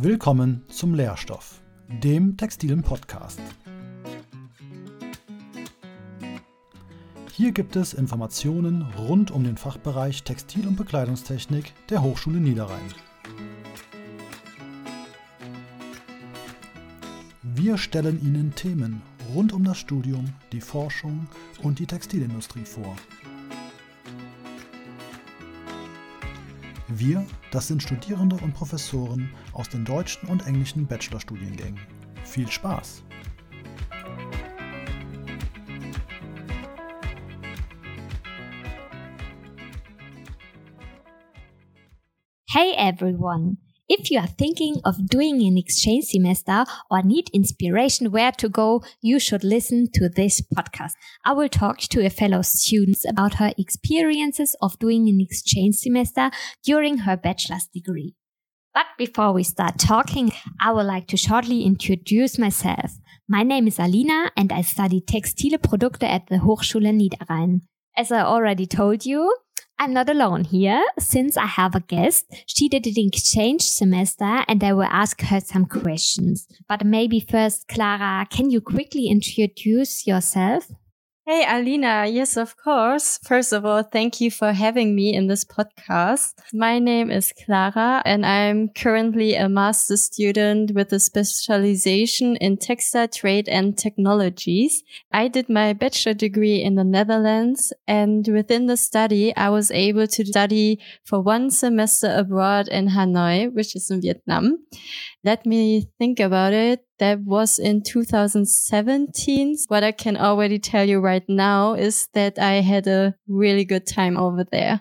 Willkommen zum Lehrstoff, dem textilen Podcast. Hier gibt es Informationen rund um den Fachbereich Textil- und Bekleidungstechnik der Hochschule Niederrhein. Wir stellen Ihnen Themen rund um das Studium, die Forschung und die Textilindustrie vor. Wir, das sind Studierende und Professoren aus den deutschen und englischen Bachelorstudiengängen. Viel Spaß! Hey everyone! If you are thinking of doing an exchange semester or need inspiration where to go, you should listen to this podcast. I will talk to a fellow student about her experiences of doing an exchange semester during her bachelor's degree. But before we start talking, I would like to shortly introduce myself. My name is Alina and I study Textile Produkte at the Hochschule Niederrhein. As I already told you, I'm not alone here since I have a guest. She did an exchange semester and I will ask her some questions. But maybe first, Clara, can you quickly introduce yourself? Hey, Alina. Yes, of course. First of all, thank you for having me in this podcast. My name is Clara and I'm currently a master's student with a specialization in textile trade and technologies. I did my bachelor degree in the Netherlands and within the study, I was able to study for one semester abroad in Hanoi, which is in Vietnam. Let me think about it. That was in 2017. What I can already tell you right now is that I had a really good time over there.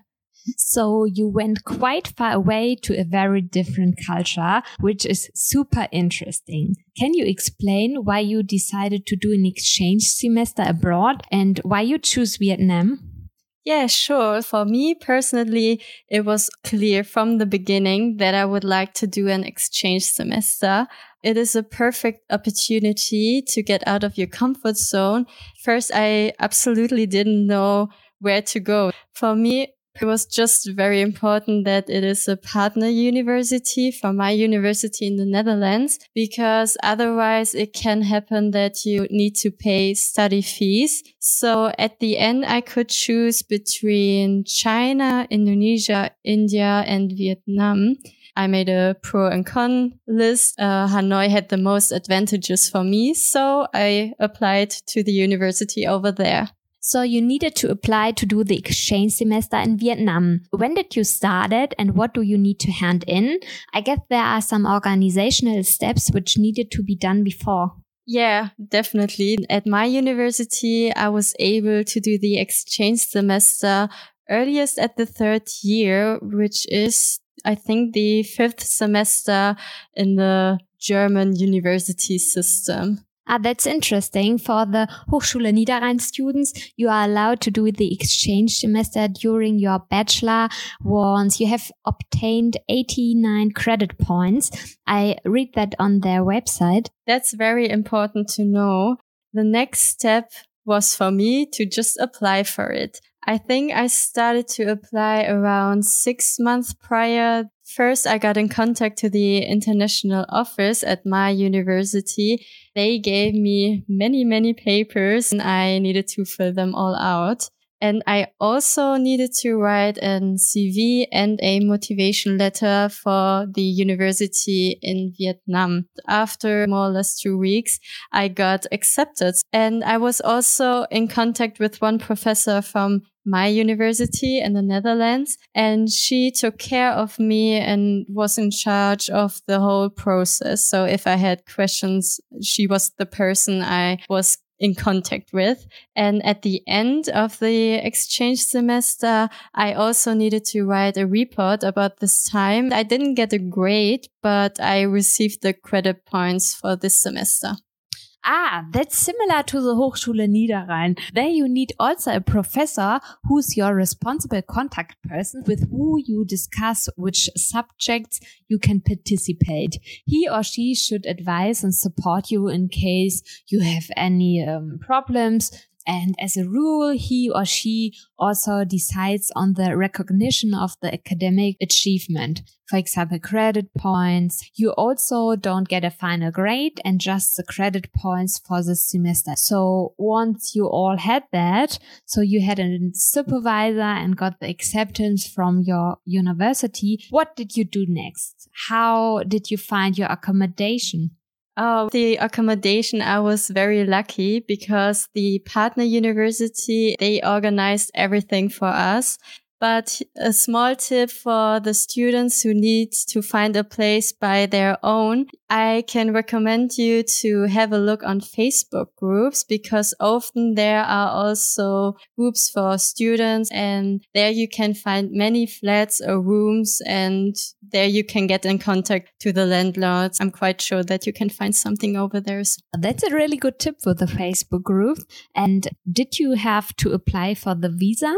So you went quite far away to a very different culture, which is super interesting. Can you explain why you decided to do an exchange semester abroad and why you choose Vietnam? Yeah, sure. For me personally, it was clear from the beginning that I would like to do an exchange semester. It is a perfect opportunity to get out of your comfort zone. First, I absolutely didn't know where to go. For me, it was just very important that it is a partner university from my university in the Netherlands, because otherwise it can happen that you need to pay study fees. So at the end, I could choose between China, Indonesia, India, and Vietnam. I made a pro and con list. Uh, Hanoi had the most advantages for me. So I applied to the university over there. So you needed to apply to do the exchange semester in Vietnam. When did you start it and what do you need to hand in? I guess there are some organizational steps which needed to be done before. Yeah, definitely. At my university, I was able to do the exchange semester earliest at the third year, which is, I think, the fifth semester in the German university system. Ah, that's interesting. For the Hochschule Niederrhein students, you are allowed to do the exchange semester during your bachelor once you have obtained 89 credit points. I read that on their website. That's very important to know. The next step was for me to just apply for it. I think I started to apply around six months prior. First, I got in contact to the international office at my university. They gave me many, many papers and I needed to fill them all out. And I also needed to write a CV and a motivation letter for the university in Vietnam. After more or less two weeks, I got accepted. And I was also in contact with one professor from my university in the Netherlands. And she took care of me and was in charge of the whole process. So if I had questions, she was the person I was in contact with. And at the end of the exchange semester, I also needed to write a report about this time. I didn't get a grade, but I received the credit points for this semester. Ah, that's similar to the Hochschule Niederrhein. There you need also a professor who's your responsible contact person with who you discuss which subjects you can participate. He or she should advise and support you in case you have any um, problems And as a rule, he or she also decides on the recognition of the academic achievement. For example, credit points. You also don't get a final grade and just the credit points for the semester. So once you all had that, so you had a supervisor and got the acceptance from your university, what did you do next? How did you find your accommodation? Oh, the accommodation, I was very lucky because the partner university, they organized everything for us. But a small tip for the students who need to find a place by their own. I can recommend you to have a look on Facebook groups because often there are also groups for students and there you can find many flats or rooms and there you can get in contact to the landlords. I'm quite sure that you can find something over there. That's a really good tip for the Facebook group. And did you have to apply for the visa?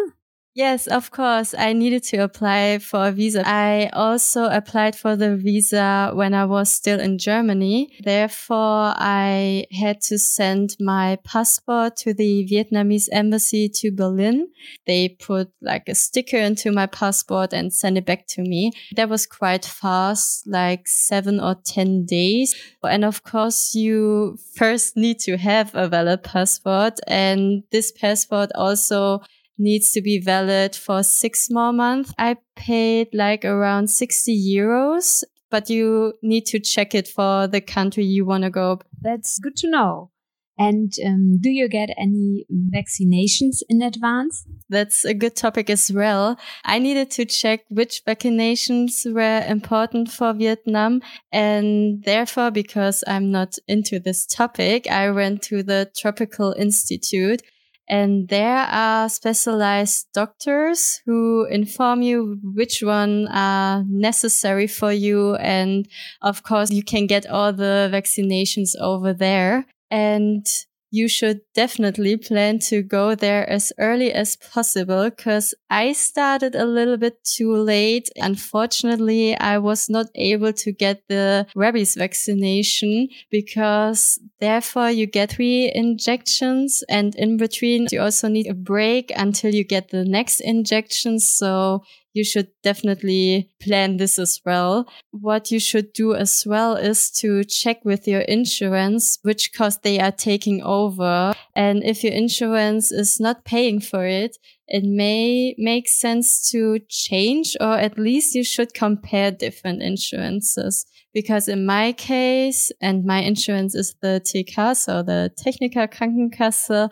Yes, of course. I needed to apply for a visa. I also applied for the visa when I was still in Germany. Therefore, I had to send my passport to the Vietnamese embassy to Berlin. They put like a sticker into my passport and send it back to me. That was quite fast, like seven or 10 days. And of course, you first need to have a valid passport and this passport also needs to be valid for six more months. I paid like around 60 euros, but you need to check it for the country you want to go. That's good to know. And um, do you get any vaccinations in advance? That's a good topic as well. I needed to check which vaccinations were important for Vietnam. And therefore, because I'm not into this topic, I went to the Tropical Institute and there are specialized doctors who inform you which one are necessary for you. And of course, you can get all the vaccinations over there. And you should definitely plan to go there as early as possible because I started a little bit too late. Unfortunately, I was not able to get the rabies vaccination because therefore you get three injections and in between you also need a break until you get the next injection. So you should definitely plan this as well. What you should do as well is to check with your insurance which cost they are taking over. And if your insurance is not paying for it, it may make sense to change or at least you should compare different insurances. Because in my case, and my insurance is the TK, so the Techniker Krankenkasse,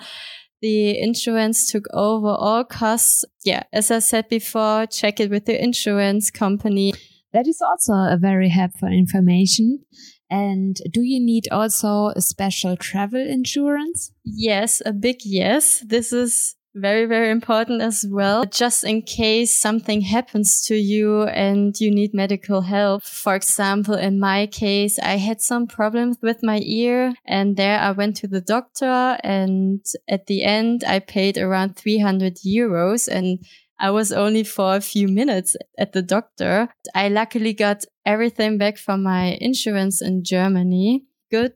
the insurance took over all costs. Yeah, as I said before, check it with the insurance company. That is also a very helpful information. And do you need also a special travel insurance? Yes, a big yes. This is very, very important as well. Just in case something happens to you and you need medical help. For example, in my case, I had some problems with my ear and there I went to the doctor and at the end I paid around 300 euros and I was only for a few minutes at the doctor. I luckily got everything back from my insurance in Germany. Good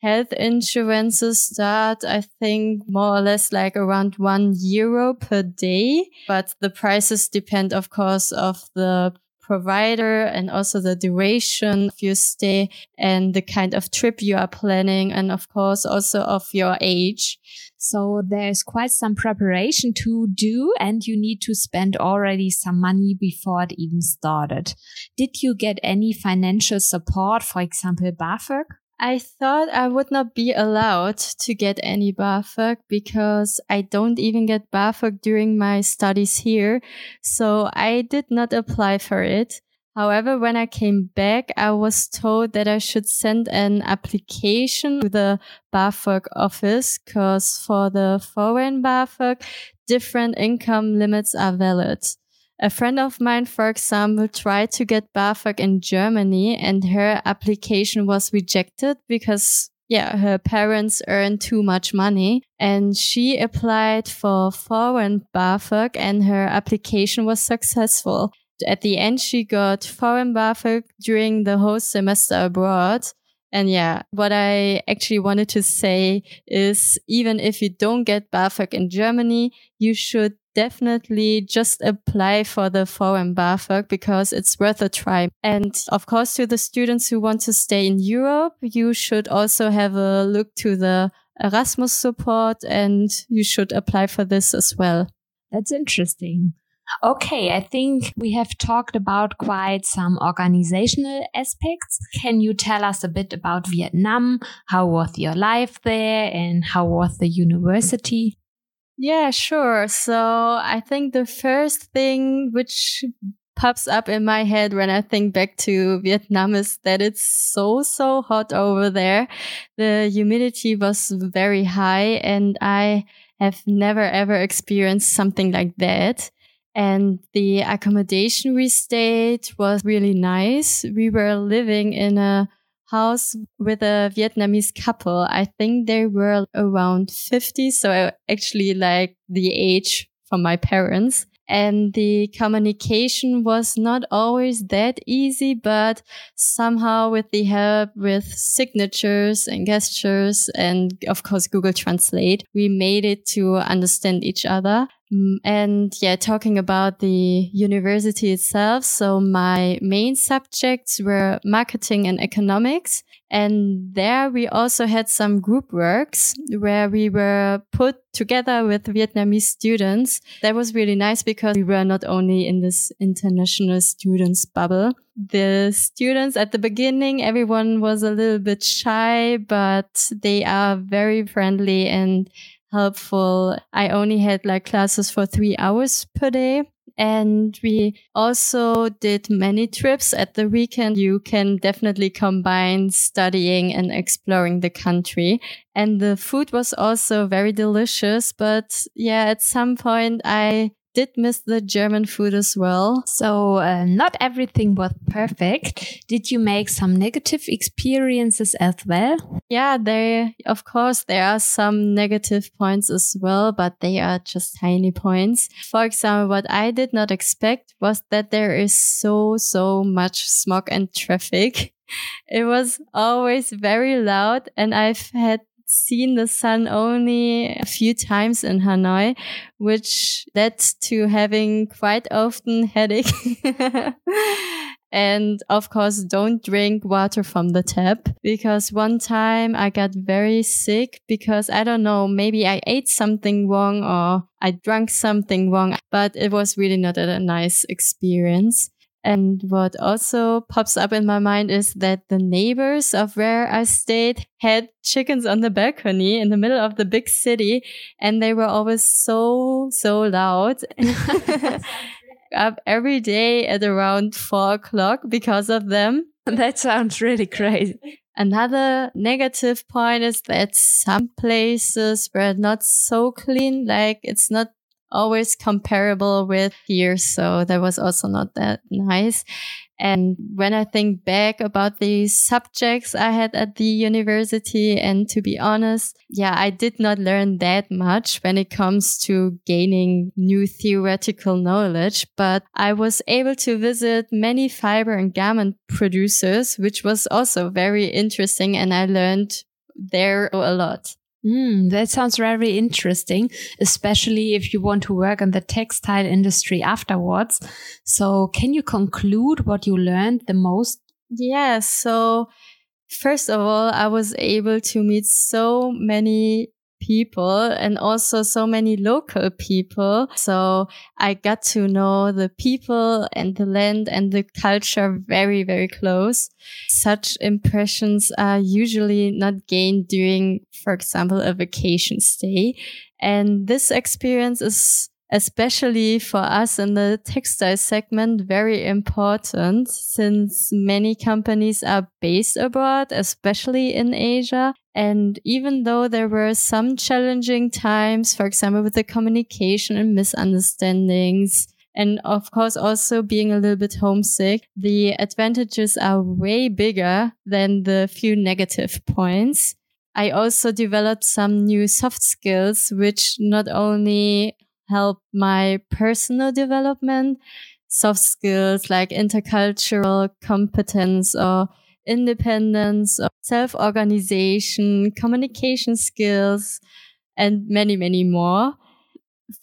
health insurances start, I think, more or less like around one euro per day. But the prices depend, of course, of the provider and also the duration of your stay and the kind of trip you are planning. And of course, also of your age. So there's quite some preparation to do and you need to spend already some money before it even started. Did you get any financial support? For example, BAföG? I thought I would not be allowed to get any BAföG because I don't even get BAföG during my studies here. So I did not apply for it. However, when I came back, I was told that I should send an application to the BAföG office because for the foreign BAföG, different income limits are valid. A friend of mine, for example, tried to get BAföG in Germany and her application was rejected because yeah, her parents earned too much money and she applied for foreign BAföG and her application was successful. At the end, she got foreign BAföG during the whole semester abroad. And yeah, what I actually wanted to say is even if you don't get BAföG in Germany, you should definitely just apply for the foreign BAföG because it's worth a try. And of course, to the students who want to stay in Europe, you should also have a look to the Erasmus support and you should apply for this as well. That's interesting. Okay, I think we have talked about quite some organizational aspects. Can you tell us a bit about Vietnam? How was your life there and how was the university? Yeah, sure. So I think the first thing which pops up in my head when I think back to Vietnam is that it's so, so hot over there. The humidity was very high and I have never ever experienced something like that. And the accommodation we stayed was really nice. We were living in a house with a Vietnamese couple. I think they were around 50. So actually like the age from my parents and the communication was not always that easy, but somehow with the help with signatures and gestures and of course Google Translate, we made it to understand each other. Mm, and yeah, talking about the university itself. So my main subjects were marketing and economics. And there we also had some group works where we were put together with Vietnamese students. That was really nice because we were not only in this international students bubble. The students at the beginning, everyone was a little bit shy, but they are very friendly and helpful. I only had like classes for three hours per day. And we also did many trips at the weekend. You can definitely combine studying and exploring the country. And the food was also very delicious. But yeah, at some point I did miss the German food as well. So, uh, not everything was perfect. Did you make some negative experiences as well? Yeah, there, of course, there are some negative points as well, but they are just tiny points. For example, what I did not expect was that there is so, so much smog and traffic. It was always very loud and I've had seen the sun only a few times in Hanoi, which led to having quite often headache. and of course, don't drink water from the tap because one time I got very sick because I don't know, maybe I ate something wrong or I drank something wrong, but it was really not a nice experience. And what also pops up in my mind is that the neighbors of where I stayed had chickens on the balcony in the middle of the big city and they were always so, so loud. up every day at around four o'clock because of them. That sounds really crazy. Another negative point is that some places were not so clean. Like it's not always comparable with here. So that was also not that nice. And when I think back about the subjects I had at the university, and to be honest, yeah, I did not learn that much when it comes to gaining new theoretical knowledge, but I was able to visit many fiber and garment producers, which was also very interesting. And I learned there a lot. Mm, that sounds very interesting, especially if you want to work in the textile industry afterwards. So, can you conclude what you learned the most? Yeah. So, first of all, I was able to meet so many people and also so many local people. So I got to know the people and the land and the culture very, very close. Such impressions are usually not gained during, for example, a vacation stay. And this experience is especially for us in the textile segment, very important since many companies are based abroad, especially in Asia. And even though there were some challenging times, for example, with the communication and misunderstandings, and of course also being a little bit homesick, the advantages are way bigger than the few negative points. I also developed some new soft skills, which not only help my personal development, soft skills like intercultural competence or independence, self-organization, communication skills, and many, many more.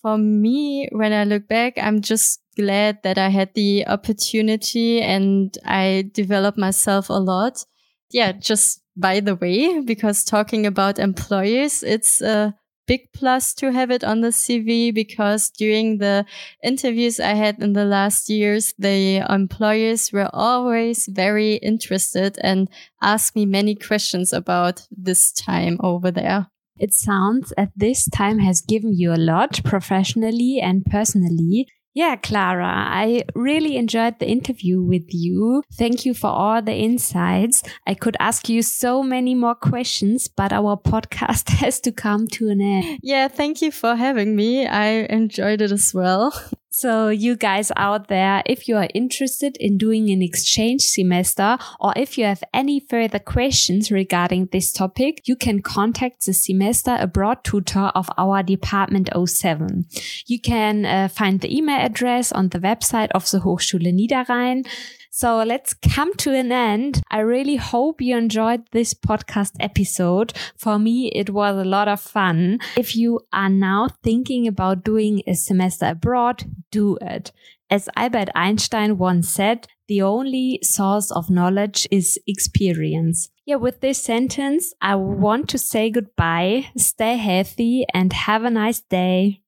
For me, when I look back, I'm just glad that I had the opportunity and I developed myself a lot. Yeah, just by the way, because talking about employers, it's a big plus to have it on the CV because during the interviews I had in the last years, the employers were always very interested and asked me many questions about this time over there. It sounds at this time has given you a lot professionally and personally. Yeah, Clara, I really enjoyed the interview with you. Thank you for all the insights. I could ask you so many more questions, but our podcast has to come to an end. Yeah, thank you for having me. I enjoyed it as well. So, you guys out there, if you are interested in doing an exchange semester or if you have any further questions regarding this topic, you can contact the semester abroad tutor of our department 07. You can uh, find the email address on the website of the Hochschule Niederrhein. So let's come to an end. I really hope you enjoyed this podcast episode. For me, it was a lot of fun. If you are now thinking about doing a semester abroad, do it. As Albert Einstein once said, the only source of knowledge is experience. Yeah, with this sentence, I want to say goodbye, stay healthy, and have a nice day.